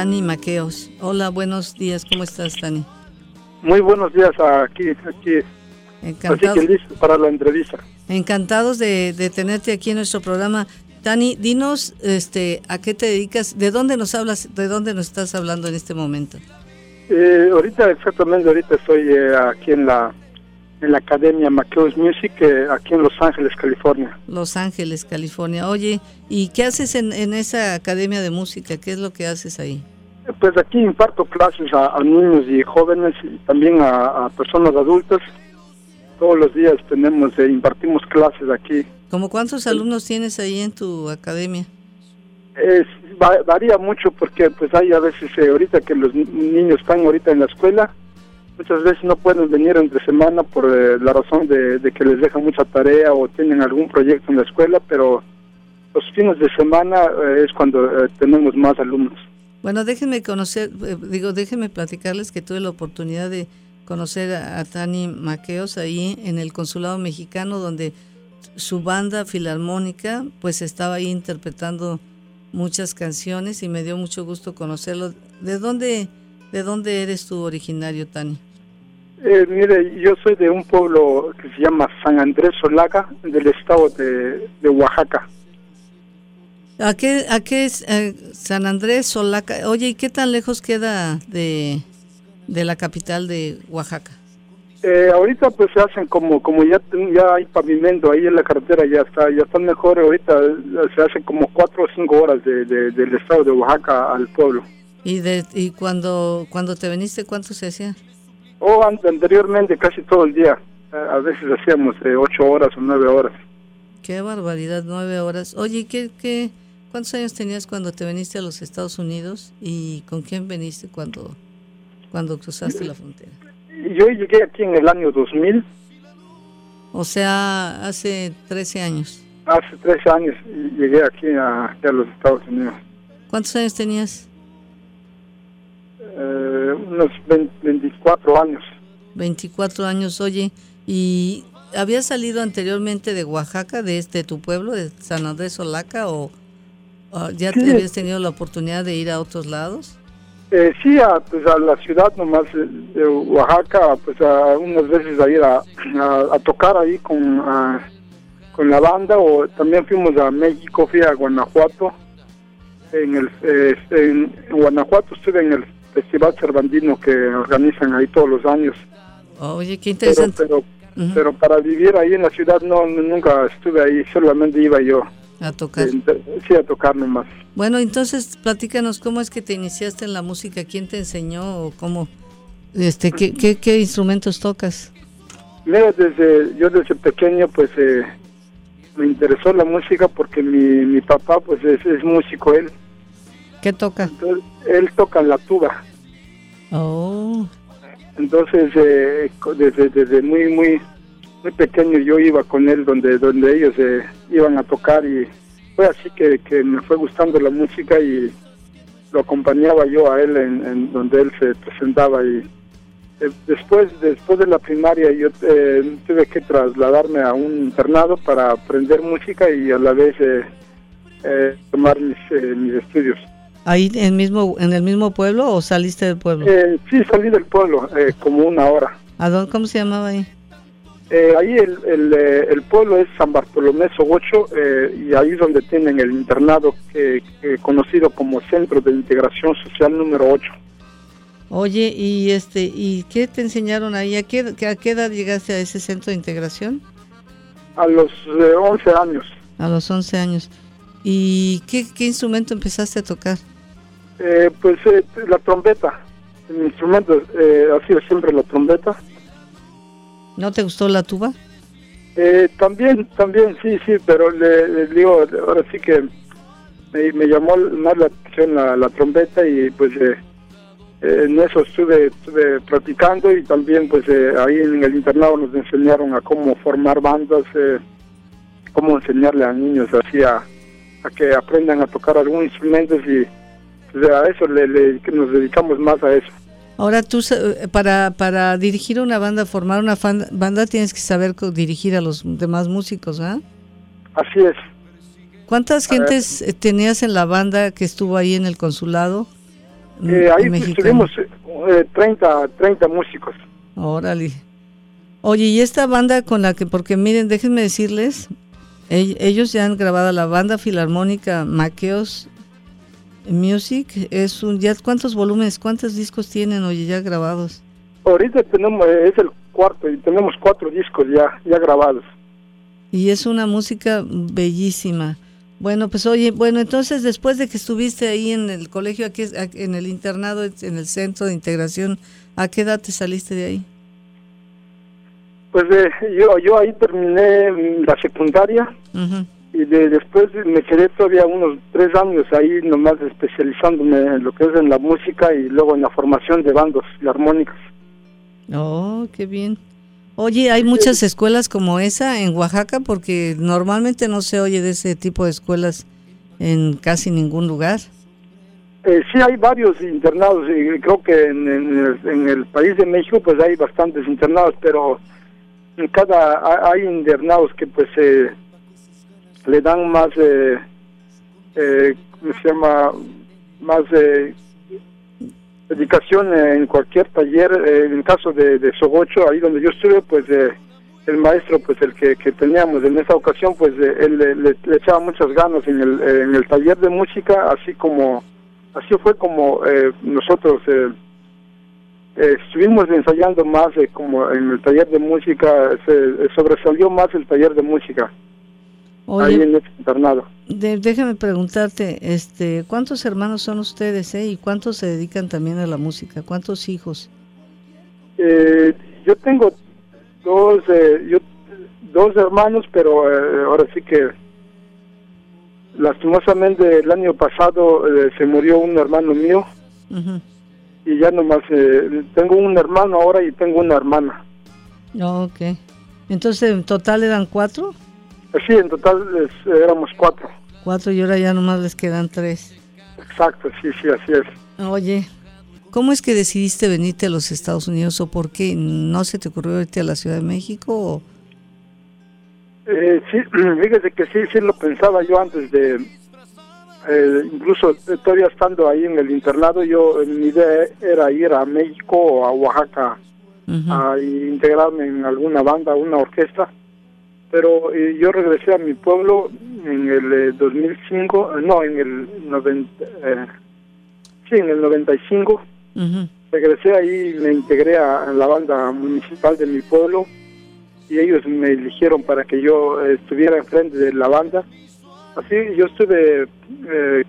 Tani Maqueos. Hola, buenos días, ¿cómo estás, Tani? Muy buenos días aquí, aquí. Encantado. Así que listo para la entrevista. Encantados de, tenerte aquí en nuestro programa. Tani, dinos este, a qué te dedicas, de dónde nos hablas, de dónde nos estás hablando en este momento. Eh, ahorita, exactamente, ahorita estoy eh, aquí en la en la Academia Maqueos Music eh, aquí en Los Ángeles, California. Los Ángeles, California. Oye, ¿y qué haces en, en esa Academia de Música? ¿Qué es lo que haces ahí? Pues aquí imparto clases a, niños y jóvenes y también a, personas adultas. Todos los días tenemos, eh, impartimos clases aquí. ¿Cómo cuántos alumnos tienes ahí en tu academia? Es, varía mucho porque pues hay a veces, eh, ahorita que los niños están ahorita en la escuela, muchas veces no pueden venir entre semana por eh, la razón de, que les dejan mucha tarea o tienen algún proyecto en la escuela, pero los fines de semana eh, es cuando eh, tenemos más alumnos. Bueno, déjenme conocer, digo, déjenme platicarles que tuve la oportunidad de conocer a, Tani Maqueos ahí en el consulado mexicano donde su banda filarmónica pues estaba ahí interpretando muchas canciones y me dio mucho gusto conocerlo. ¿De dónde ¿De dónde eres tú originario, Tani? Eh, mire, yo soy de un pueblo que se llama San Andrés Solaga, del estado de, Oaxaca. ¿A qué, a qué es eh, San Andrés Solaca? Oye, ¿y qué tan lejos queda de, la capital de Oaxaca? Eh, ahorita pues se hacen como como ya ya hay pavimento ahí en la carretera ya está ya están mejor ahorita se hacen como cuatro o cinco horas de, del estado de Oaxaca al pueblo. ¿Y, de, y cuando, cuando te viniste, cuánto se hacía? Oh, anteriormente casi todo el día. A veces hacíamos eh, ocho horas o nueve horas. Qué barbaridad, nueve horas. Oye, ¿qué, qué, ¿cuántos años tenías cuando te viniste a los Estados Unidos y con quién viniste cuando, cuando cruzaste la frontera? Yo llegué aquí en el año 2000. O sea, hace 13 años. Hace 13 años llegué aquí a, a los Estados Unidos. ¿Cuántos años tenías? Eh, unos 24 años. 24 años, oye, ¿y había salido anteriormente de Oaxaca, de este tu pueblo, de San Andrés Solaca, o ya te habías tenido la oportunidad de ir a otros lados? Eh, sí, a, pues a la ciudad nomás de Oaxaca, pues a unas veces a ir a, a, tocar ahí con, con la banda, o también fuimos a México, fui a Guanajuato, en el eh, en Guanajuato estuve en el Festival Cervantino que organizan ahí todos los años. Oye, qué interesante. Pero, pero, para vivir ahí en la ciudad no nunca estuve ahí, solamente iba yo. A tocar. sí, a tocar nomás. Bueno, entonces platícanos cómo es que te iniciaste en la música, quién te enseñó o cómo, este, qué, qué, qué instrumentos tocas. Mira, desde, yo desde pequeño pues eh, me interesó la música porque mi, mi papá pues es, es músico él. ¿Qué toca? él toca la tuba. Oh. Entonces, eh, desde, desde muy, muy, muy pequeño yo iba con él donde, donde ellos eh, iban a tocar y fue así que, que, me fue gustando la música y lo acompañaba yo a él en, donde él se presentaba y eh, después después de la primaria yo tuve que trasladarme a un internado para aprender música y a la vez tomar mis, mis estudios. ¿Ahí en, mismo, en el mismo pueblo o saliste del pueblo? Eh, sí, salí del pueblo, eh, como una hora. ¿A dónde, ¿Cómo se llamaba ahí? Eh, ahí el, el, el, pueblo es San Bartolomé Sogocho y ahí es donde tienen el internado que, conocido como Centro de Integración Social número 8. Oye, ¿y este y qué te enseñaron ahí? ¿A qué, a qué edad llegaste a ese centro de integración? A los 11 años. A los 11 años. ¿Y qué, qué instrumento empezaste a tocar? Eh, pues eh, la trompeta. Mi instrumento eh, ha sido siempre la trompeta. ¿No te gustó la tuba? Eh, también, también, sí, sí, pero le, digo, ahora sí que me, llamó más la atención la, trompeta y pues en eso estuve, estuve practicando y también pues ahí en el internado nos enseñaron a cómo formar bandas, cómo enseñarle a niños así a, a que aprendan a tocar algún instrumento y a eso le, nos dedicamos más a eso. Ahora tú, para, para dirigir una banda, formar una banda, tienes que saber dirigir a los demás músicos, ¿ah? Así es. ¿Cuántas gentes eh, tenías en la banda que estuvo ahí en el consulado? Eh, ahí estuvimos eh, 30, 30 músicos. Órale. Oye, ¿y esta banda con la que, porque miren, déjenme decirles, ellos ya han grabado la banda filarmónica Maqueos Music, es un, ya ¿cuántos volúmenes, cuántos discos tienen, oye, ya grabados? Ahorita tenemos, es el cuarto y tenemos cuatro discos ya, ya grabados. Y es una música bellísima. Bueno, pues oye, bueno, entonces después de que estuviste ahí en el colegio, aquí en el internado, en el centro de integración, ¿a qué edad te saliste de ahí? Pues eh, yo, yo ahí terminé la secundaria y de, después me quedé todavía unos tres años ahí nomás especializándome en lo que es en la música y luego en la formación de bandos armónicas. Oh, qué bien. Oye, ¿hay muchas escuelas como esa en Oaxaca? Porque normalmente no se oye de ese tipo de escuelas en casi ningún lugar. Eh, sí, hay varios internados y creo que en, el, país de México pues hay bastantes internados, pero en cada hay internados que pues eh, le dan más, eh, eh, ¿cómo se llama? Más eh, dedicación en cualquier taller, eh, en el caso de, de, Sogocho, ahí donde yo estuve, pues eh, el maestro, pues el que, que teníamos en esa ocasión, pues eh, él le, echaba muchas ganas en el, en el taller de música, así como, así fue como nosotros estuvimos ensayando más, como en el taller de música, se sobresalió más el taller de música. ahí en el internado déjame preguntarte, este, ¿cuántos hermanos son ustedes eh? y cuántos se dedican también a la música? ¿Cuántos hijos? Eh, yo tengo dos, eh, yo, dos hermanos, pero eh, ahora sí que lastimosamente el año pasado se murió un hermano mío y ya nomás tengo un hermano ahora y tengo una hermana. ok. Entonces, ¿en total eran cuatro? Sí, en total éramos cuatro. Cuatro y ahora ya nomás les quedan tres. Exacto, sí, sí, así es. Oye, ¿cómo es que decidiste venirte a los Estados Unidos o por qué? ¿No se te ocurrió irte a la Ciudad de México? Eh, sí, fíjese que sí, sí lo pensaba yo antes de, eh, incluso todavía estando ahí en el internado, yo mi idea era ir a México o a Oaxaca a integrarme en alguna banda, una orquesta pero eh, yo regresé a mi pueblo en el 2005, eh, no, en el 90, eh, sí, en el 95. Regresé ahí y me integré a, la banda municipal de mi pueblo y ellos me eligieron para que yo estuviera enfrente de la banda. Así yo estuve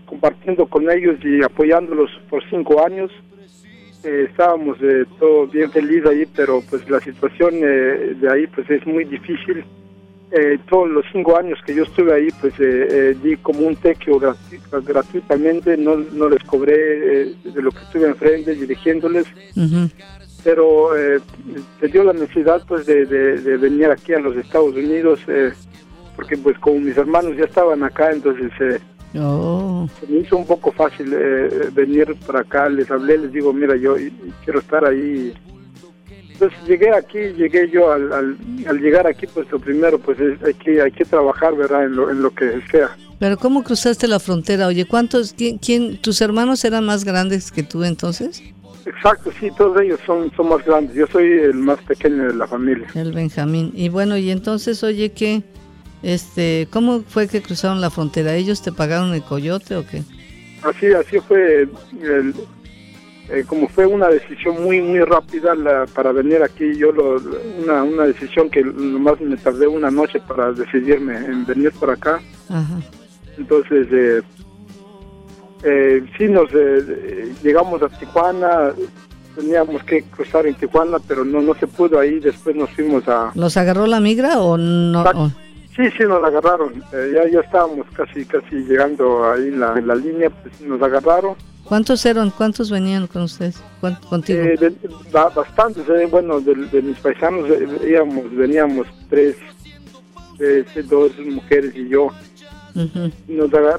compartiendo con ellos y apoyándolos por cinco años. estábamos todo bien feliz ahí, pero pues la situación de ahí pues es muy difícil. Eh, todos los cinco años que yo estuve ahí, pues eh, eh, di como un tequio gratuitamente, no, no les cobré de lo que estuve enfrente dirigiéndoles, pero se dio la necesidad pues de, venir aquí a los Estados Unidos, porque pues como mis hermanos ya estaban acá, entonces oh. se me hizo un poco fácil venir para acá, les hablé, les digo, mira, yo quiero estar ahí entonces llegué aquí, llegué yo al, al, llegar aquí, pues lo primero, pues hay que hay que trabajar, ¿verdad? En lo, en lo que sea. Pero ¿cómo cruzaste la frontera? Oye, ¿cuántos, quién, quién, tus hermanos eran más grandes que tú entonces? Exacto, sí, todos ellos son, son más grandes. Yo soy el más pequeño de la familia. El Benjamín. Y bueno, y entonces, oye, ¿qué, este, ¿cómo fue que cruzaron la frontera? ¿Ellos te pagaron el coyote o qué? Así, así fue. El, eh, como fue una decisión muy muy rápida para venir aquí, yo lo, una, una decisión que nomás me tardé una noche para decidirme en venir por acá. Entonces, eh, eh, sí, nos eh, llegamos a Tijuana, teníamos que cruzar en Tijuana, pero no no se pudo ahí, después nos fuimos a... ¿Los agarró la migra o no? Sí, sí, nos agarraron, ya, ya estábamos casi casi llegando ahí en la, en la línea, pues nos agarraron ¿Cuántos eran? ¿Cuántos venían con ustedes? ¿Contigo? Eh, bastantes, eh, bueno, de, mis paisanos eh, veníamos tres, dos mujeres y yo.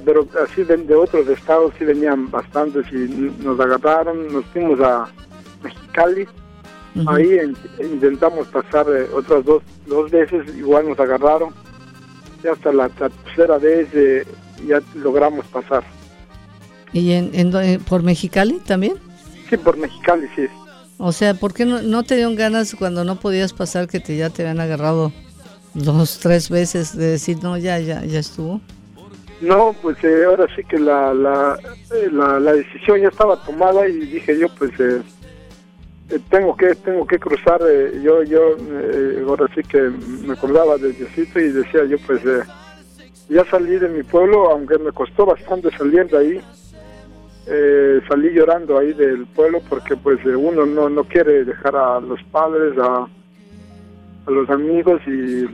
pero así de, otros estados sí venían bastantes y nos agarraron, nos fuimos a Mexicali. Ahí intentamos pasar otras dos, dos veces, igual nos agarraron. Hasta la tercera vez ya logramos pasar. ¿Y en, en, por Mexicali también? Sí, por Mexicali, sí. O sea, ¿por qué no, no te dieron ganas cuando no podías pasar que te, ya te habían agarrado dos, tres veces de decir, no, ya, ya, ya estuvo? No, pues eh, ahora sí que la, la, eh, la, la, decisión ya estaba tomada y dije yo, pues eh, eh tengo que tengo que cruzar. Eh, yo yo ahora sí que me acordaba de Diosito y decía yo, pues ya salí de mi pueblo, aunque me costó bastante salir de ahí. salí llorando ahí del pueblo porque pues uno no, no quiere dejar a los padres, a, a los amigos y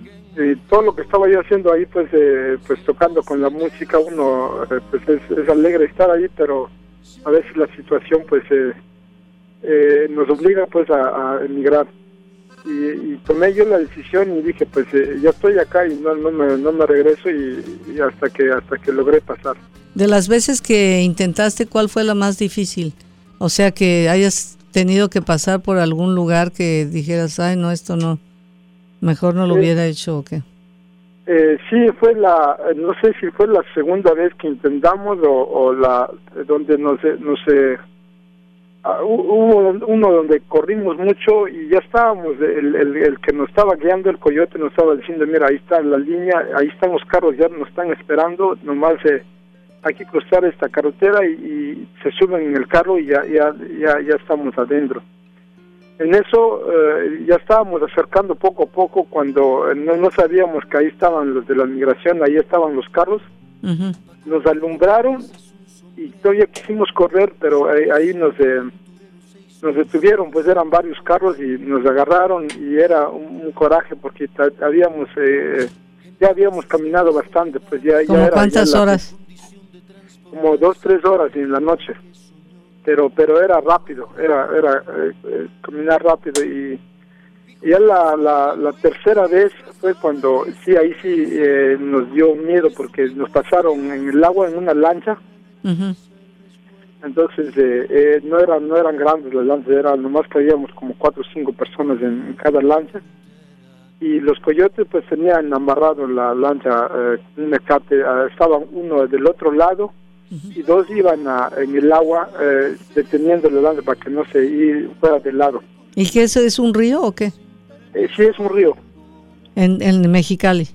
todo lo que estaba yo haciendo ahí, pues, eh, pues tocando con la música, uno, eh, pues es, alegre estar ahí, pero a veces la situación, pues, eh, nos obliga, pues, a, emigrar. Y, tomé yo la decisión y dije, pues, ya estoy acá y no, no, me, no me regreso y, hasta que hasta que logré pasar. De las veces que intentaste, ¿cuál fue la más difícil? O sea, que hayas tenido que pasar por algún lugar que dijeras, ay, no, esto no Mejor no lo hubiera hecho o qué. Eh, sí, fue la, no sé si fue la segunda vez que intentamos o, la donde nos, nos eh, ah, hubo uno donde corrimos mucho y ya estábamos, el, el, que nos estaba guiando el coyote nos estaba diciendo, mira, ahí está la línea, ahí están los carros, ya nos están esperando, nomás eh, hay que cruzar esta carretera y, se suben en el carro y ya, ya, ya, ya estamos adentro. En eso eh, ya estábamos acercando poco a poco cuando eh, no, sabíamos que ahí estaban los de la migración, ahí estaban los carros. Nos alumbraron y todavía quisimos correr, pero ahí, nos, eh, nos detuvieron, pues eran varios carros y nos agarraron y era un, coraje porque habíamos ya habíamos caminado bastante, pues ya, ya era, ¿Cuántas horas? Como dos, tres horas en la noche pero pero era rápido, era era eh, eh, caminar rápido y, ya la, la, tercera vez fue cuando sí ahí sí eh, nos dio miedo porque nos pasaron en el agua en una lancha. Entonces no eran no eran grandes las lanchas, eran nomás caíamos como cuatro o cinco personas en, cada lancha y los coyotes pues tenían amarrado la lancha un mecate, estaban uno del otro lado y dos iban en el agua eh, deteniendo el lado para que no se fuera del lado. ¿Y qué eso es un río o qué? Eh, sí, es un río. En, en Mexicali.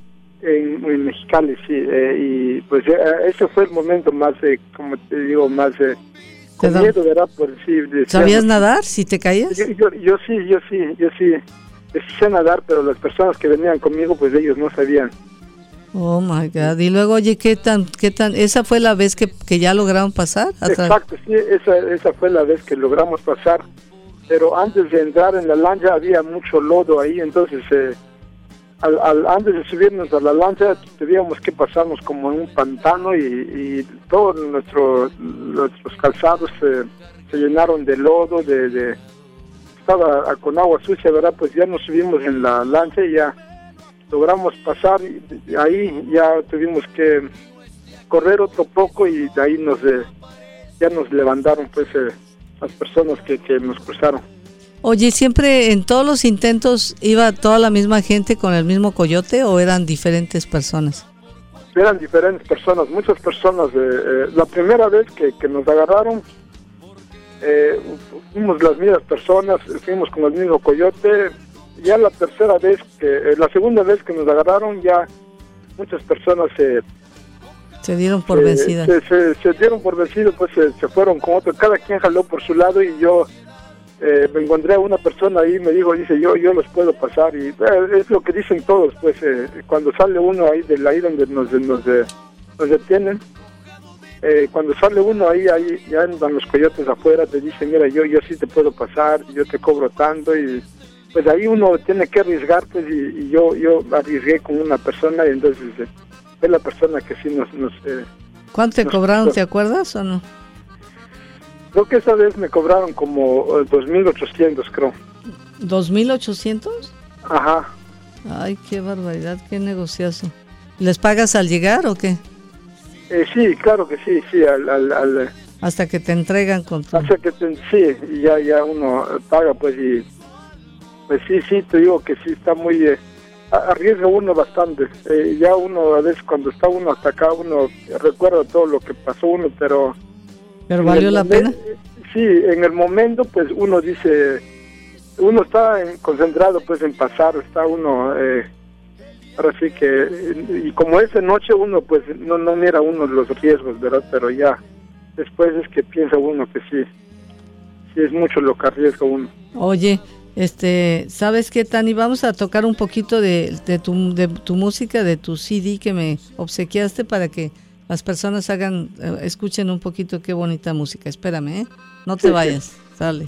En, Mexicali, sí. Eh, y pues eh, ese fue el momento más, como te digo, más con miedo, ¿verdad? Por, sí, ¿Sabías nadar si te caías? Yo, yo, yo, sí, yo sí, yo sí. Sé nadar, pero las personas que venían conmigo, pues ellos no sabían. Oh my God. Y luego, oye, ¿qué tan, qué tan, esa fue la vez que, que ya lograron pasar? Exacto, sí, esa, esa fue la vez que logramos pasar. Pero antes de entrar en la lancha había mucho lodo ahí, entonces eh, al, antes de subirnos a la lancha teníamos que pasarnos como en un pantano y, todos nuestro, nuestros calzados se llenaron de lodo, de, de estaba con agua sucia, ¿verdad? Pues ya nos subimos en la lancha y ya logramos pasar y ahí ya tuvimos que correr otro poco y de ahí nos eh, ya nos levantaron pues eh, las personas que, que nos cruzaron. Oye, ¿siempre en todos los intentos iba toda la misma gente con el mismo coyote o eran diferentes personas? Eran diferentes personas, muchas personas. Eh, la primera vez que, que nos agarraron, fuimos las mismas personas, fuimos con el mismo coyote, ya la tercera vez, que eh, la segunda vez que nos agarraron, ya muchas personas se... Se dieron por vencidas. Se, dieron por vencidos, pues se, fueron con otro. Cada quien jaló por su lado y yo eh, me encontré a una persona ahí me dijo, dice, yo yo los puedo pasar. Y eh, es lo que dicen todos, pues cuando sale uno ahí de ahí donde nos, nos, nos detienen, cuando sale uno ahí, ahí ya andan los coyotes afuera, te dicen, mira, yo, yo sí te puedo pasar, yo te cobro tanto y pues ahí uno tiene que arriesgar, pues, y, yo yo arriesgué con una persona y entonces eh, es la persona que sí nos... nos eh, ¿Cuánto te cobraron, te acuerdas o no? Creo que esa vez me cobraron como 2.800, eh, creo. ¿2.800? Ajá. Ay, qué barbaridad, qué negociazo. ¿Les pagas al llegar o qué? Eh, sí, claro que sí, sí, al... al, hasta que te entregan con. Hasta que te, sí, ya, ya uno paga pues y pues sí, sí, te digo que sí está muy... Eh, arriesga uno bastante. Eh, ya uno, a veces cuando está uno hasta acá, uno recuerda todo lo que pasó uno, pero ¿Pero valió la pena? Sí, en el momento pues uno dice, uno está concentrado pues en pasar, está uno, eh, ahora sí que, y como es de noche uno pues no, no mira uno los riesgos, ¿verdad? Pero ya, después es que piensa uno que sí, sí es mucho lo que arriesga uno. Oye, este, ¿sabes qué, Tani? Vamos a tocar un poquito de, de, tu, de tu música, de tu CD que me obsequiaste para que las personas hagan, eh, escuchen un poquito qué bonita música. Espérame, ¿eh? No te vayas, sale.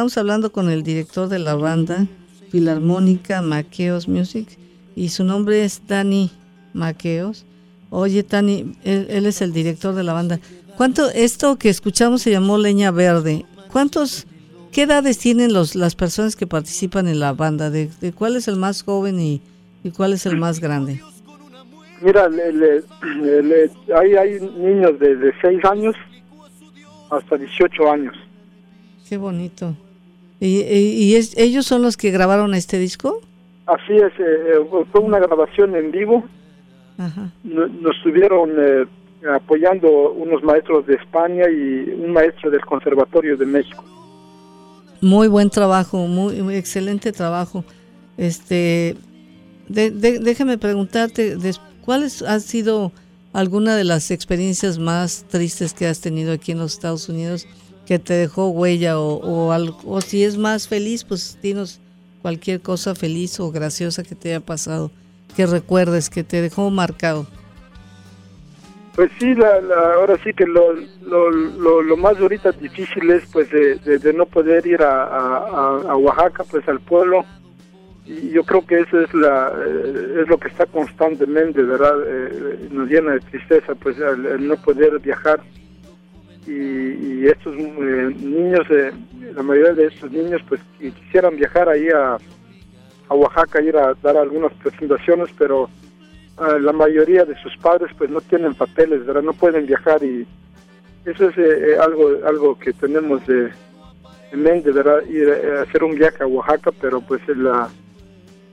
Estamos hablando con el director de la banda Filarmónica Maqueos Music y su nombre es Tani Maqueos. Oye, Tani, él, es el director de la banda. ¿Cuánto esto que escuchamos se llamó Leña Verde? ¿Cuántos qué edades tienen los las personas que participan en la banda? ¿De, cuál es el más joven y, cuál es el más grande? Mira, hay, hay niños de, de 6 años hasta 18 años. Qué bonito. ¿Y, y, es, ellos son los que grabaron este disco? Así es, eh, eh, fue una grabación en vivo. Nos estuvieron eh, apoyando unos maestros de España y un maestro del Conservatorio de México. Muy buen trabajo, muy, excelente trabajo. Este, déjame preguntarte, ¿cuáles han sido alguna de las experiencias más tristes que has tenido aquí en los Estados Unidos? Que te dejó huella o, algo, o si es más feliz, pues dinos cualquier cosa feliz o graciosa que te haya pasado, que recuerdes, que te dejó marcado. Pues sí, la, ahora sí que lo, lo, lo, más ahorita difícil es pues de, no poder ir a, Oaxaca, pues al pueblo. Y yo creo que eso es, la, eh, es lo que está constantemente, ¿verdad? Eh, nos llena de tristeza, pues el no poder viajar y, estos eh, niños, eh, la mayoría de estos niños, pues quisieran viajar ahí a, a Oaxaca, ir a dar algunas presentaciones, pero ah, la mayoría de sus padres pues no tienen papeles, ¿verdad? No pueden viajar y eso es eh, algo algo que tenemos de, en mente, ¿verdad? Ir a hacer un viaje a Oaxaca, pero pues la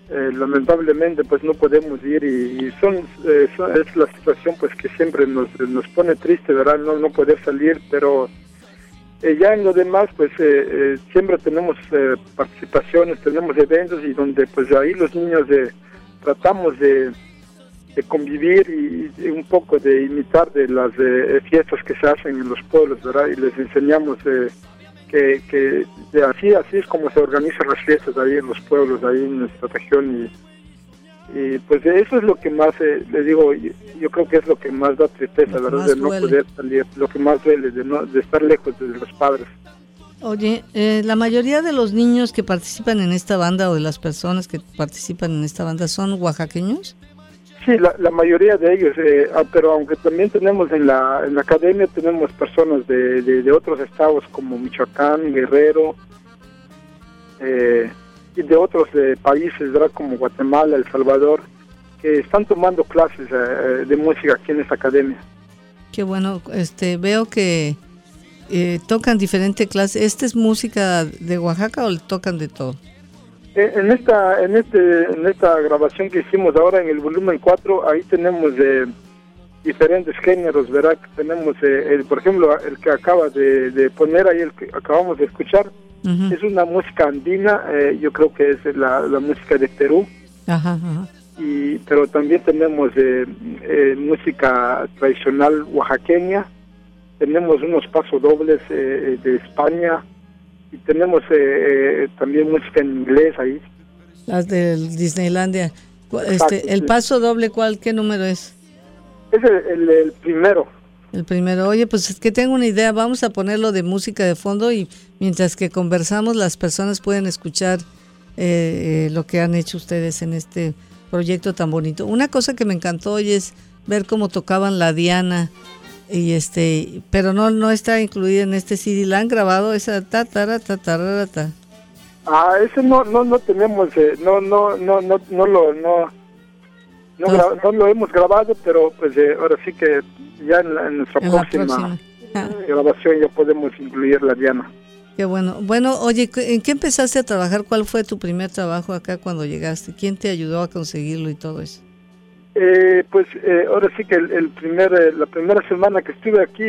eh, lamentablemente pues no podemos ir y, son, eh, es la situación pues que siempre nos, nos pone triste verdad no no poder salir pero Eh, ya en lo demás, pues siempre tenemos participaciones, tenemos eventos y donde pues ahí los niños tratamos de, convivir y, un poco de imitar de las fiestas que se hacen en los pueblos, ¿verdad? Y les enseñamos que, que de así así es como se organizan las fiestas ahí en los pueblos, ahí en nuestra región y y pues eso es lo que más eh, le digo yo, creo que es lo que más da tristeza verdad de no poder salir lo que más duele de no de estar lejos de los padres. Oye eh, la mayoría de los niños que participan en esta banda o de las personas que participan en esta banda son oaxaqueños sí la, la mayoría de ellos eh, ah, pero aunque también tenemos en la en la academia tenemos personas de, de, otros estados como Michoacán Guerrero eh, y de otros eh, países, ¿verdad? como Guatemala, El Salvador, que están tomando clases eh, de música aquí en esta academia. Qué bueno, este, veo que eh, tocan diferentes clases. ¿Esta es música de Oaxaca o le tocan de todo? En esta, en este, en esta grabación que hicimos ahora en el volumen 4, ahí tenemos diferentes géneros, ¿verdad? Tenemos, el, por ejemplo, el que acaba de, de, poner ahí, el que acabamos de escuchar, es una música andina, eh, yo creo que es la, música de Perú. Y, pero también tenemos eh, eh, música tradicional oaxaqueña, tenemos unos pasodobles de España y tenemos también música en inglés ahí. Las del Disneylandia. Este, ¿El paso doble cuál, qué número es? Es el primero. El primero, oye, pues es que tengo una idea, vamos a ponerlo de música de fondo y mientras que conversamos las personas pueden escuchar eh, eh, lo que han hecho ustedes en este proyecto tan bonito. Una cosa que me encantó hoy es ver cómo tocaban la Diana y este, pero no no está incluida en este CD, la han grabado esa ta ta ta ta ta. Ah, ese no no no tenemos, eh, no no no no no lo no no, lo hemos grabado, pero pues ahora sí que ya en, nuestra próxima, ah. grabación ya podemos incluir la Diana. Qué bueno. Bueno, oye, ¿en qué empezaste a trabajar? ¿Cuál fue tu primer trabajo acá cuando llegaste? ¿Quién te ayudó a conseguirlo y todo eso? Eh, pues eh, ahora sí que el, primer, eh, la primera semana que estuve aquí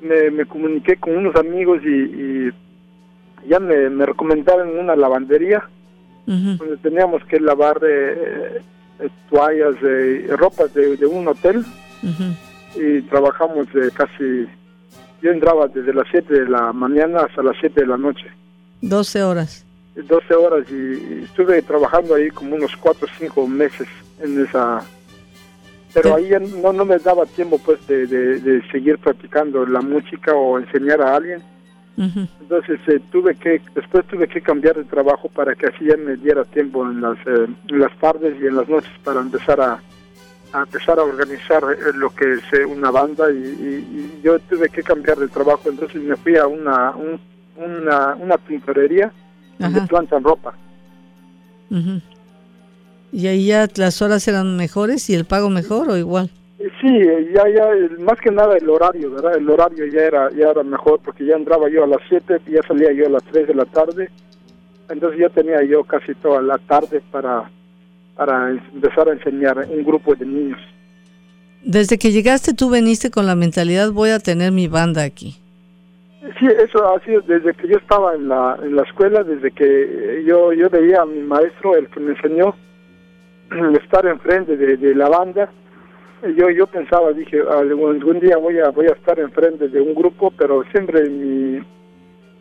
me, comuniqué con unos amigos y, ya me, recomendaron una lavandería donde teníamos que lavar toallas, de ropa de, un hotel y trabajamos casi, yo entraba desde las 7 de la mañana hasta las 7 de la noche. 12 horas. 12 horas y, estuve trabajando ahí como unos 4 o 5 meses en esa... Pero ahí no, no me daba tiempo pues de, de seguir practicando la música o enseñar a alguien. Entonces eh, tuve que, después tuve que cambiar de trabajo para que así ya me diera tiempo en las, eh, las tardes y en las noches para empezar a, empezar a organizar eh, lo que es una banda y, yo tuve que cambiar de trabajo, entonces me fui a una, una, una pintorería donde plantan ropa. ¿Y ahí ya las horas eran mejores y el pago mejor o igual? Sí, ya, ya, más que nada el horario, ¿verdad? El horario ya era, ya era mejor porque ya entraba yo a las 7 y ya salía yo a las 3 de la tarde. Entonces ya tenía yo casi toda la tarde para, para empezar a enseñar un grupo de niños. Desde que llegaste tú veniste con la mentalidad voy a tener mi banda aquí. Sí, eso ha sido desde que yo estaba en la, en la escuela, desde que yo, yo veía a mi maestro, el que me enseñó, estar enfrente de, de la banda. Yo yo pensaba dije algún, día voy a voy a estar enfrente de un grupo pero siempre mi,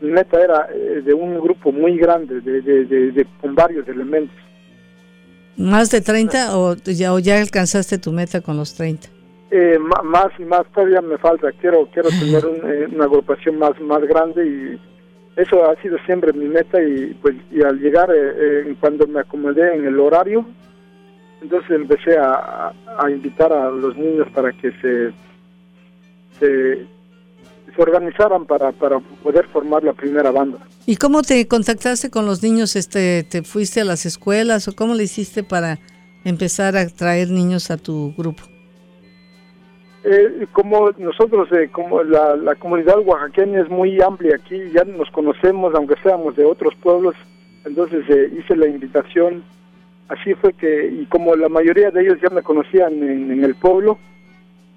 meta era eh, de un grupo muy grande de, de, con varios elementos. Más de 30 o ya o ya alcanzaste tu meta con los 30 eh, más y más todavía me falta quiero quiero tener eh, una agrupación más más grande y eso ha sido siempre mi meta y pues y al llegar cuando me acomodé en el horario entonces empecé a, invitar a los niños para que se, se, organizaran para, para poder formar la primera banda. ¿Y cómo te contactaste con los niños? Este, ¿Te fuiste a las escuelas o cómo le hiciste para empezar a traer niños a tu grupo? Eh, como nosotros, eh, como la, la, comunidad oaxaqueña es muy amplia aquí, ya nos conocemos, aunque seamos de otros pueblos, entonces eh, hice la invitación así fue que, y como la mayoría de ellos ya me conocían en, el pueblo,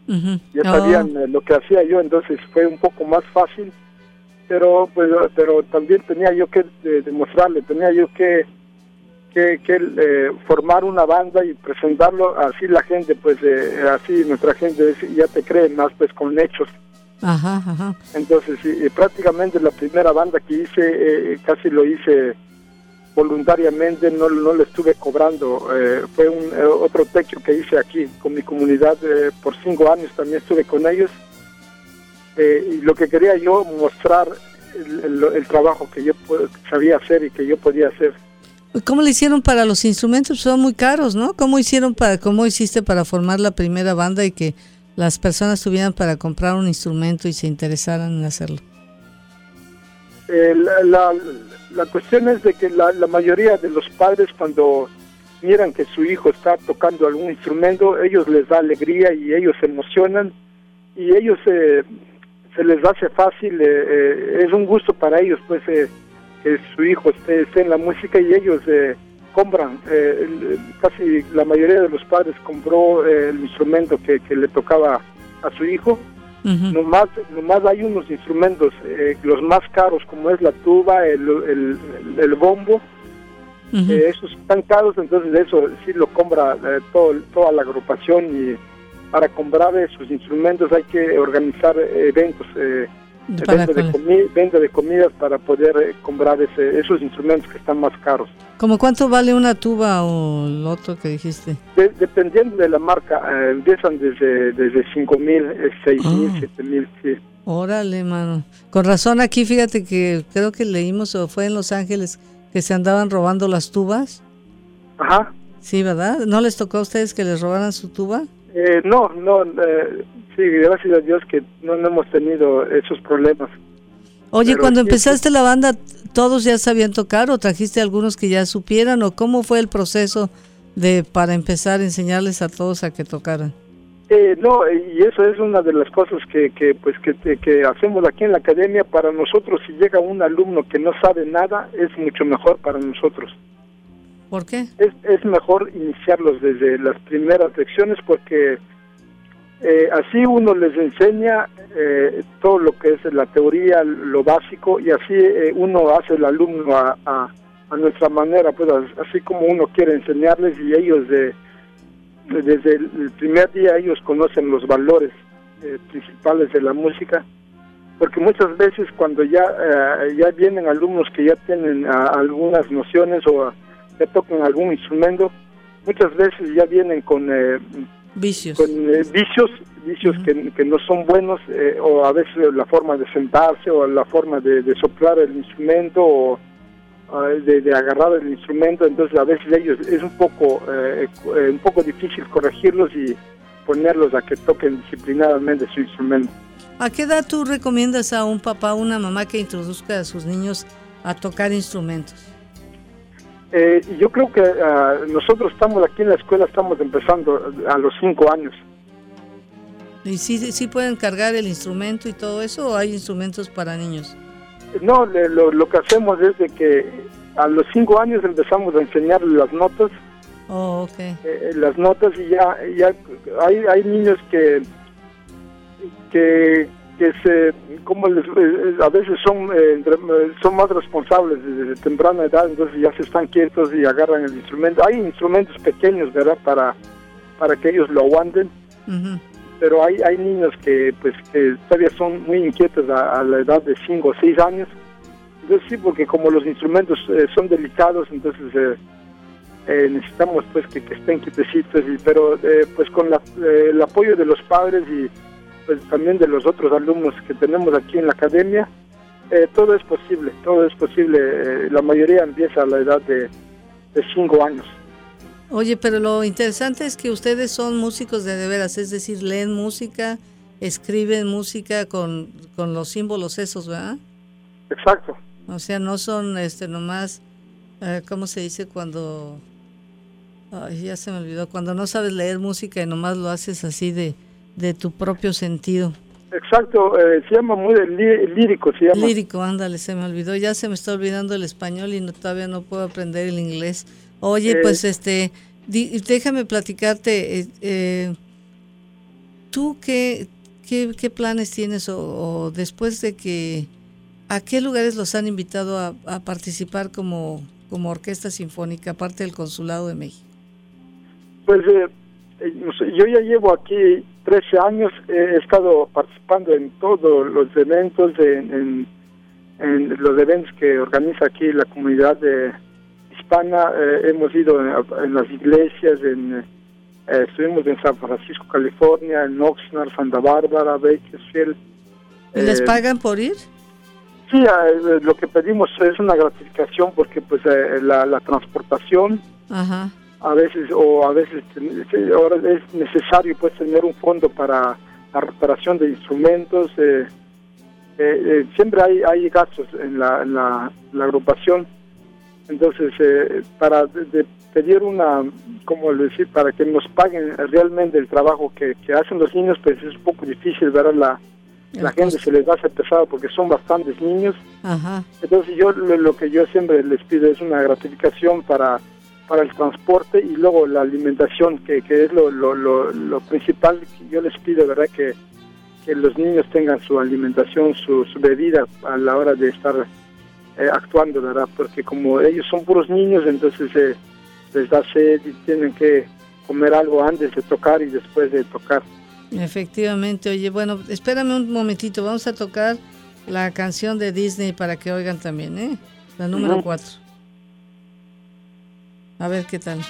ya sabían oh. lo que hacía yo, entonces fue un poco más fácil, pero pues, pero también tenía yo que demostrarle, tenía yo que que, que formar una banda y presentarlo así la gente pues así nuestra gente ya te cree más pues con hechos Ajá, ajá. Entonces, prácticamente la primera banda que hice, eh, casi lo hice voluntariamente, no, no le estuve cobrando. Eh, fue un, eh, otro techo que hice aquí con mi comunidad por cinco años, también estuve con ellos. y lo que quería yo mostrar el, trabajo que yo sabía hacer y que yo podía hacer. ¿Cómo le hicieron para los instrumentos? Son muy caros, ¿no? ¿Cómo hicieron para, cómo hiciste para formar la primera banda y que las personas tuvieran para comprar un instrumento y se interesaran en hacerlo? Eh, la, la, cuestión es de que la, la, mayoría de los padres cuando miran que su hijo está tocando algún instrumento, ellos les da alegría y ellos se emocionan y ellos eh, se les hace fácil, eh, es un gusto para ellos pues que su hijo esté, esté, en la música y ellos compran, eh, casi la mayoría de los padres compró eh, el instrumento que, le tocaba a su hijo. nomás, nomás hay unos instrumentos, eh, los más caros como es la tuba, el, el, bombo, esos están caros, entonces eso sí lo compra todo, toda la agrupación y para comprar esos instrumentos hay que organizar eventos venta de, venta de comidas para poder eh, comprar ese, esos instrumentos que están más caros. ¿Cómo cuánto vale una tuba o el otro que dijiste? dependiendo de la marca, eh, empiezan desde, desde 5 mil, 6 eh, mil, 7 mil, sí. Órale, mano. Con razón aquí, fíjate que creo que leímos o fue en Los Ángeles que se andaban robando las tubas. Ajá. Sí, ¿verdad? ¿No les tocó a ustedes que les robaran su tuba? Eh, no, no, eh, sí, gracias a Dios que no, hemos tenido esos problemas. Oye, cuando empezaste la banda, ¿todos ya sabían tocar o trajiste algunos que ya supieran o cómo fue el proceso de para empezar a enseñarles a todos a que tocaran? Eh, no, y eso es una de las cosas que, que pues que, que hacemos aquí en la academia. Para nosotros, si llega un alumno que no sabe nada, es mucho mejor para nosotros. ¿Por qué? Es, es mejor iniciarlos desde las primeras lecciones porque eh, así uno les enseña eh, todo lo que es la teoría, lo básico, y así eh, uno hace el alumno a, a, nuestra manera, pues así como uno quiere enseñarles y ellos de, desde el primer día ellos conocen los valores principales de la música, porque muchas veces cuando ya, ya vienen alumnos que ya tienen algunas nociones o que tocan algún instrumento, muchas veces ya vienen con eh, vicios, con, eh, vicios, vicios que, que, no son buenos, eh, o a veces la forma de sentarse, o la forma de, soplar el instrumento, o de, agarrar el instrumento, entonces a veces ellos es un poco, un poco difícil corregirlos y ponerlos a que toquen disciplinadamente su instrumento. ¿A qué edad tú recomiendas a un papá o una mamá que introduzca a sus niños a tocar instrumentos? Eh, yo creo que ah, nosotros estamos aquí en la escuela, estamos empezando a los cinco años. ¿Y si sí pueden cargar el instrumento y todo eso o hay instrumentos para niños? No, lo, lo que hacemos es de que a los cinco años empezamos a enseñarles las notas. Oh, ok. Eh, las notas y ya, ya hay, hay niños que, que que se como les, eh, a veces son eh, son más responsables desde temprana edad entonces ya se están quietos y agarran el instrumento. Hay instrumentos pequeños verdad para para que ellos lo aguanten. Pero hay hay niños que pues que todavía son muy inquietos a, la edad de 5 o 6 años. Entonces sí porque como los instrumentos eh, son delicados entonces necesitamos pues que, estén quietecitos y pero pues con el apoyo de los padres y pues también de los otros alumnos que tenemos aquí en la academia, eh, todo es posible, todo es posible. Eh, la mayoría empieza a la edad de, cinco años. Oye, pero lo interesante es que ustedes son músicos de de veras, es decir, leen música, escriben música con, con los símbolos esos, ¿verdad? Exacto. O sea, no son este nomás, eh, ¿cómo se dice cuando... Ay, ya se me olvidó, cuando no sabes leer música y nomás lo haces así de de tu propio sentido. Exacto, eh, se llama muy lírico, se llama. Lírico, ándale, se me olvidó, ya se me está olvidando el español y no, todavía no puedo aprender el inglés. Oye, eh, pues este, déjame platicarte, eh, ¿Tú qué, qué, planes tienes o, después de que, a qué lugares los han invitado a, participar como, como orquesta sinfónica, aparte del Consulado de México? Pues eh, yo ya llevo aquí 13 años, he estado participando en todos los eventos, en, en, los eventos que organiza aquí la comunidad de hispana, eh, hemos ido en, las iglesias, en, eh, estuvimos en San Francisco, California, en Oxnard, Santa Bárbara, Bakersfield. ¿Les eh, pagan por ir? Sí, lo que pedimos es una gratificación porque pues la, la transportación, Ajá a veces o a veces ahora es necesario pues tener un fondo para la reparación de instrumentos eh, eh, eh, siempre hay hay gastos en la, la, agrupación. Entonces para pedir una como decir para que nos paguen realmente el trabajo que, hacen los niños pues es un poco difícil ver la la gente se les hace pesado porque son bastantes niños. Entonces yo lo que yo siempre les pido es una gratificación para para el transporte y luego la alimentación, que, que es lo, lo, lo, principal que yo les pido, ¿verdad? Que, que los niños tengan su alimentación, su, bebida a la hora de estar eh, actuando, ¿verdad? Porque como ellos son puros niños, entonces eh, les da sed y tienen que comer algo antes de tocar y después de tocar. Efectivamente, oye, bueno, espérame un momentito, vamos a tocar la canción de Disney para que oigan también, ¿eh? La número 4. A ver qué tal.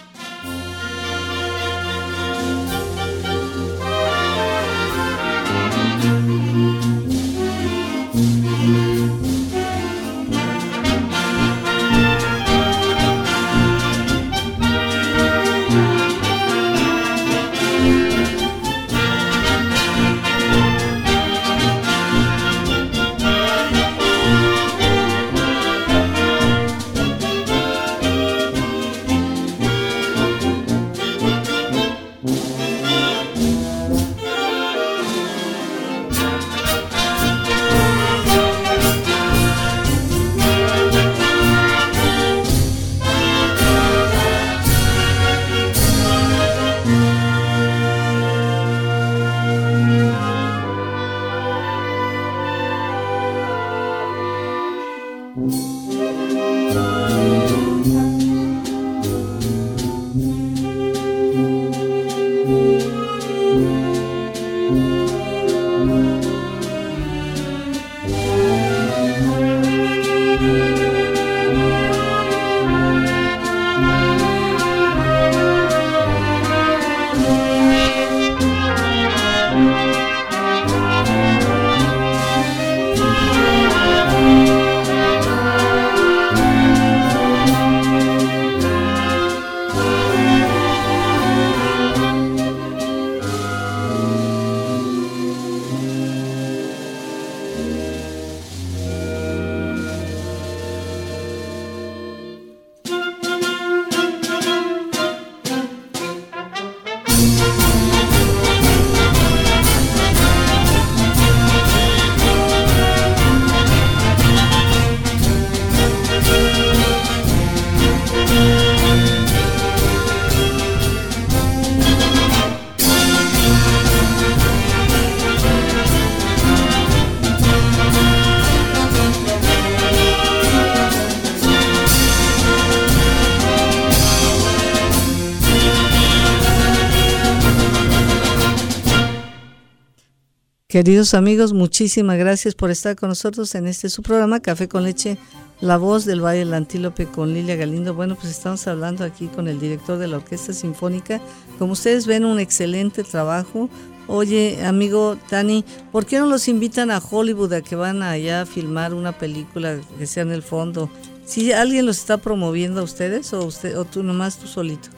Queridos amigos, muchísimas gracias por estar con nosotros en este su programa Café con Leche, la voz del Valle del Antílope con Lilia Galindo. Bueno, pues estamos hablando aquí con el director de la Orquesta Sinfónica. Como ustedes ven, un excelente trabajo. Oye, amigo Tani, ¿por qué no los invitan a Hollywood a que van allá a filmar una película que sea en el fondo? ¿Si alguien los está promoviendo a ustedes o, usted, o tú nomás tú solito?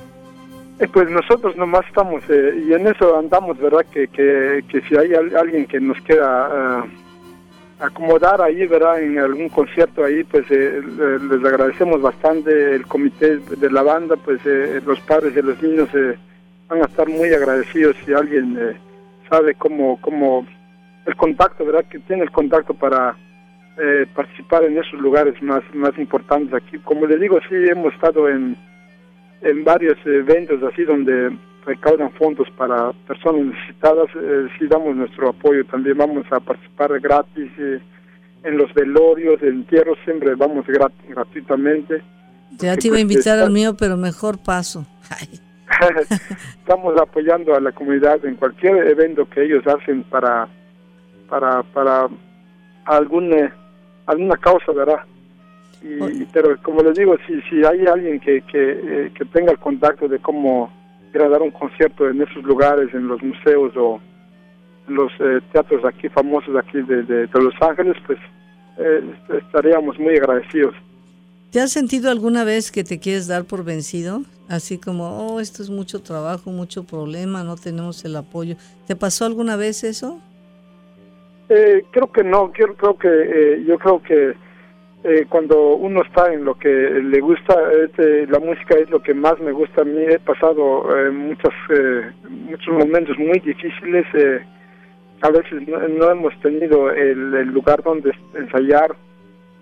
Eh, pues nosotros nomás estamos, eh, y en eso andamos, ¿verdad? Que, que, que si hay alguien que nos quiera eh, acomodar ahí, ¿verdad? En algún concierto ahí, pues les agradecemos bastante. El comité de la banda, pues los padres de los niños van a estar muy agradecidos si alguien sabe cómo, cómo el contacto, ¿verdad? Que tiene el contacto para participar en esos lugares más, más importantes aquí. Como les digo, sí hemos estado en en varios eventos así donde recaudan fondos para personas necesitadas, eh, sí damos nuestro apoyo. También vamos a participar gratis eh, en los velorios, en entierros, siempre vamos gratis, gratuitamente. Ya te iba a pues, invitar al mío, pero mejor paso. Estamos apoyando a la comunidad en cualquier evento que ellos hacen para para para alguna alguna causa, ¿verdad? Y, pero como les digo, si si hay alguien que que, eh, que tenga el contacto de cómo ir a dar un concierto en esos lugares, en los museos o en los eh, teatros aquí famosos aquí de, de, Los Ángeles, pues eh, estaríamos muy agradecidos. ¿Te has sentido alguna vez que te quieres dar por vencido? Así como, oh, esto es mucho trabajo, mucho problema, no tenemos el apoyo. ¿Te pasó alguna vez eso? Eh, creo que no, creo, creo que eh, yo creo que eh, cuando uno está en lo que le gusta, este, la música es lo que más me gusta a mí. He pasado muchas, muchos momentos muy difíciles. a veces no, hemos tenido el, lugar donde ensayar.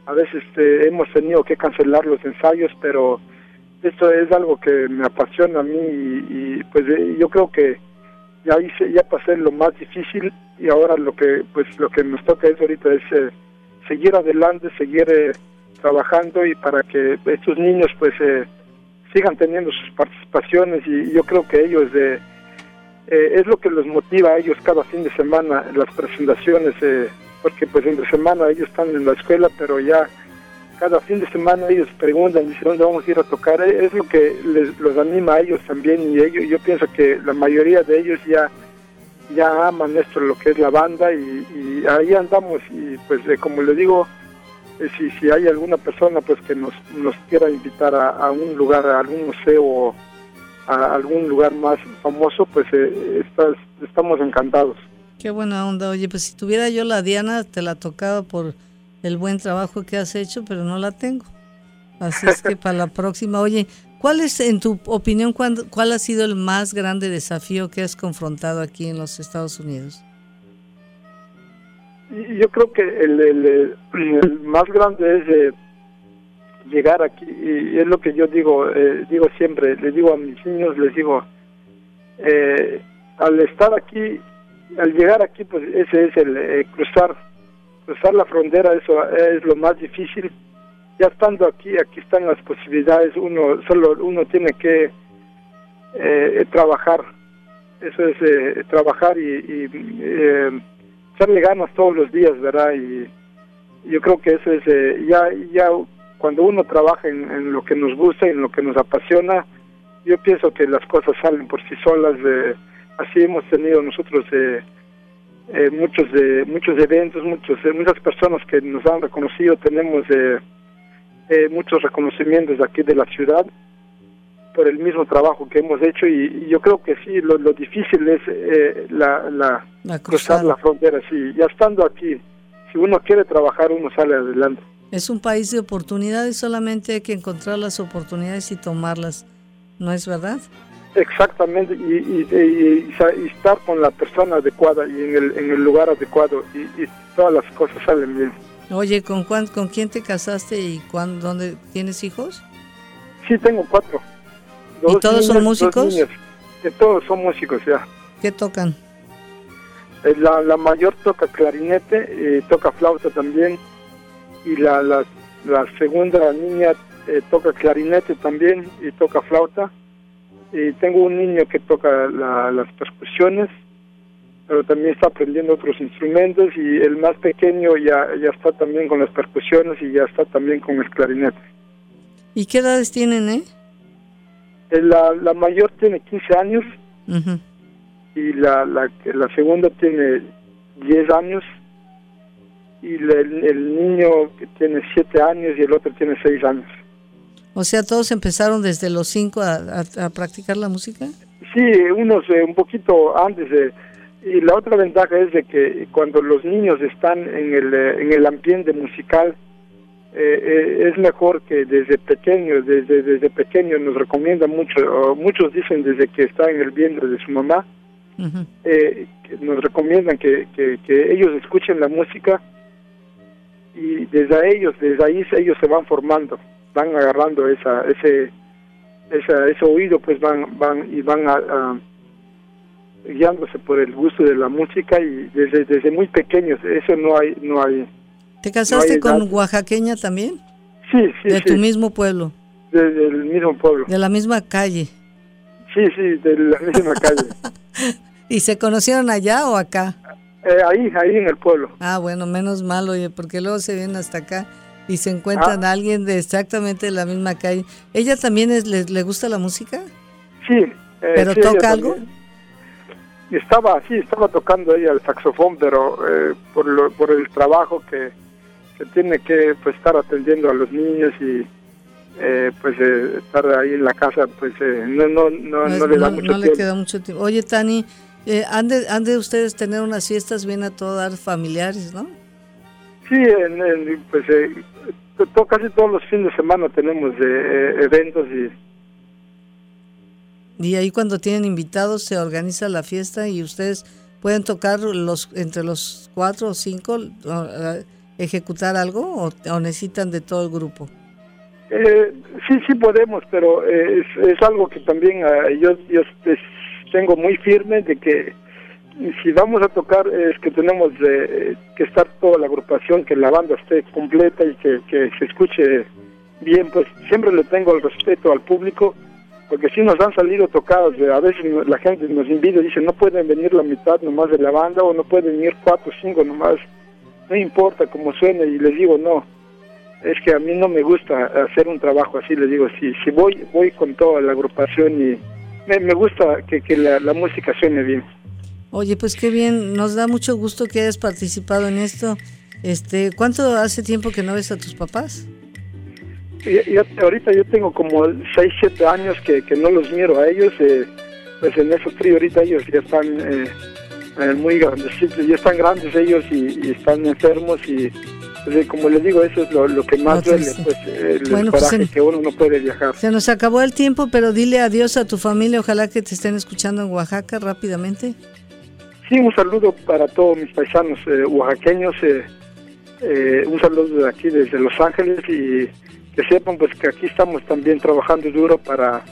A veces este, hemos tenido que cancelar los ensayos, pero esto es algo que me apasiona a mí y, pues yo creo que ya hice, ya pasé lo más difícil y ahora lo que pues lo que nos toca es ahorita es eh, seguir adelante seguir eh, trabajando y para que estos niños pues eh, sigan teniendo sus participaciones y yo creo que ellos es lo que los motiva a ellos cada fin de semana las presentaciones porque pues entre semana ellos están en la escuela pero ya cada fin de semana ellos preguntan dicen dónde vamos a ir a tocar es lo que les los anima a ellos también y ellos yo pienso que la mayoría de ellos ya ya aman esto lo que es la banda y, ahí andamos y pues eh, como le digo eh, si, si hay alguna persona pues que nos, nos quiera invitar a, un lugar a algún museo o a algún lugar más famoso pues eh, estamos encantados. Qué buena onda. Oye pues si tuviera yo la Diana te la tocaba por el buen trabajo que has hecho pero no la tengo. Así es que para la próxima. Oye ¿Cuál es, en tu opinión, cuál, cuál ha sido el más grande desafío que has confrontado aquí en los Estados Unidos? Yo creo que el, más grande es eh, llegar aquí, y es lo que yo digo, eh, digo siempre, les digo a mis niños, les digo, eh, al estar aquí, al llegar aquí, pues ese es el cruzar, cruzar la frontera, eso es lo más difícil, ya estando aquí, aquí están las posibilidades, uno solo uno tiene que eh, trabajar, eso es eh, trabajar y, y eh, echarle ganas todos los días, ¿verdad? Y yo creo que eso es, eh, ya, ya cuando uno trabaja en, lo que nos gusta, en lo que nos apasiona, yo pienso que las cosas salen por sí solas, así hemos tenido nosotros muchos muchos eventos, muchos muchas personas que nos han reconocido, tenemos eh, muchos reconocimientos aquí de la ciudad por el mismo trabajo que hemos hecho y, yo creo que sí, lo, difícil es eh, la, la, cruzar la frontera, sí, ya estando aquí, si uno quiere trabajar, uno sale adelante. Es un país de oportunidades, solamente hay que encontrar las oportunidades y tomarlas, ¿no es verdad? Exactamente, y, y, estar con la persona adecuada y en el, en el lugar adecuado y todas las cosas salen bien. Oye, ¿con, cuán, ¿con quién te casaste y cuándo, dónde tienes hijos? Sí, tengo cuatro. ¿Y todos son músicos? todos son músicos ya. ¿Qué tocan? Eh, la, la mayor toca clarinete, eh, toca flauta también, y la, la, la segunda niña eh, toca clarinete también y toca flauta. Y tengo un niño que toca las percusiones pero también está aprendiendo otros instrumentos y el más pequeño ya, ya está también con las percusiones y ya está también con el clarinete. ¿Y qué edades tienen, eh? eh la, la mayor tiene 15 años y la, la, la segunda tiene 10 años y el, niño que tiene 7 años y el otro tiene 6 años. O sea, todos empezaron desde los 5 a, a, practicar la música? Sí, unos eh, un poquito antes de y la otra ventaja es de que cuando los niños están en el, eh, en el ambiente musical, eh, eh, es mejor que desde pequeños, desde, desde pequeños nos recomiendan mucho, muchos dicen desde que está en el vientre de su mamá, nos recomiendan que, que, ellos escuchen la música y desde ellos, desde ahí ellos se van formando, van agarrando esa, ese, esa, ese oído, pues van, van y van a guiándose por el gusto de la música y desde, desde muy pequeños, eso no hay, no hay. ¿Te casaste con oaxaqueña también? Sí, sí. De tu mismo pueblo. Del mismo pueblo. De la misma calle. Sí, sí, de la misma calle. ¿Y se conocieron allá o acá? Eh, ahí, ahí en el pueblo. Ah, bueno, menos mal, oye, porque luego se vienen hasta acá y se encuentran ah. a alguien de exactamente la misma calle. ¿Ella también es, le, gusta la música? Sí. Eh, ¿Pero toca algo? Estaba, sí, estaba tocando ella el saxofón, pero eh, por, lo, por el trabajo que, que tiene que pues, estar atendiendo a los niños y eh, pues estar ahí en la casa, pues no, no, no, no, le da mucho tiempo. No le queda mucho tiempo. Oye, Tani, eh, han, de, han, de, ustedes tener unas fiestas bien a todo dar familiares, ¿no? Sí, en, pues eh, casi todos los fines de semana tenemos eh, eventos y... Y ahí cuando tienen invitados se organiza la fiesta y ustedes pueden tocar los entre los cuatro o cinco, ejecutar algo o, necesitan de todo el grupo. sí, sí podemos, pero es, es, algo que también ah, yo, yo tengo muy firme de que si vamos a tocar es que tenemos que estar toda la agrupación, que la banda esté completa y que, se escuche bien, pues siempre le tengo el respeto al público, porque si nos han salido tocados, a veces la gente nos invita y dice no pueden venir la mitad nomás de la banda o no pueden venir cuatro o cinco nomás, no importa cómo suene y les digo no, es que a mí no me gusta hacer un trabajo así, les digo, si, si voy, voy con toda la agrupación y me, gusta que, la, música suene bien. Oye, pues qué bien, nos da mucho gusto que hayas participado en esto. Este, ¿Cuánto hace tiempo que no ves a tus papás? Ahorita yo tengo como 6, 7 años que, no los miro a ellos. Eh, pues en eso frío ahorita ellos ya están eh, eh, muy grandes, ya están grandes ellos y están enfermos y pues, como les digo, eso es lo, que más duele, pues, el bueno, pues, que uno no puede viajar. Se nos acabó el tiempo, pero dile adiós a tu familia, ojalá que te estén escuchando en Oaxaca rápidamente. Sí, un saludo para todos mis paisanos eh, oaxaqueños, eh, eh, un saludo de aquí desde Los Ángeles y que sepan pues que aquí estamos también trabajando duro para,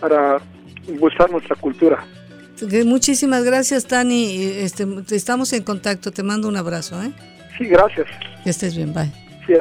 para buscar nuestra cultura. Muchísimas gracias, Tani. Este, estamos en contacto. Te mando un abrazo. ¿eh? Sí, gracias. Que estés bien, bye. Sí.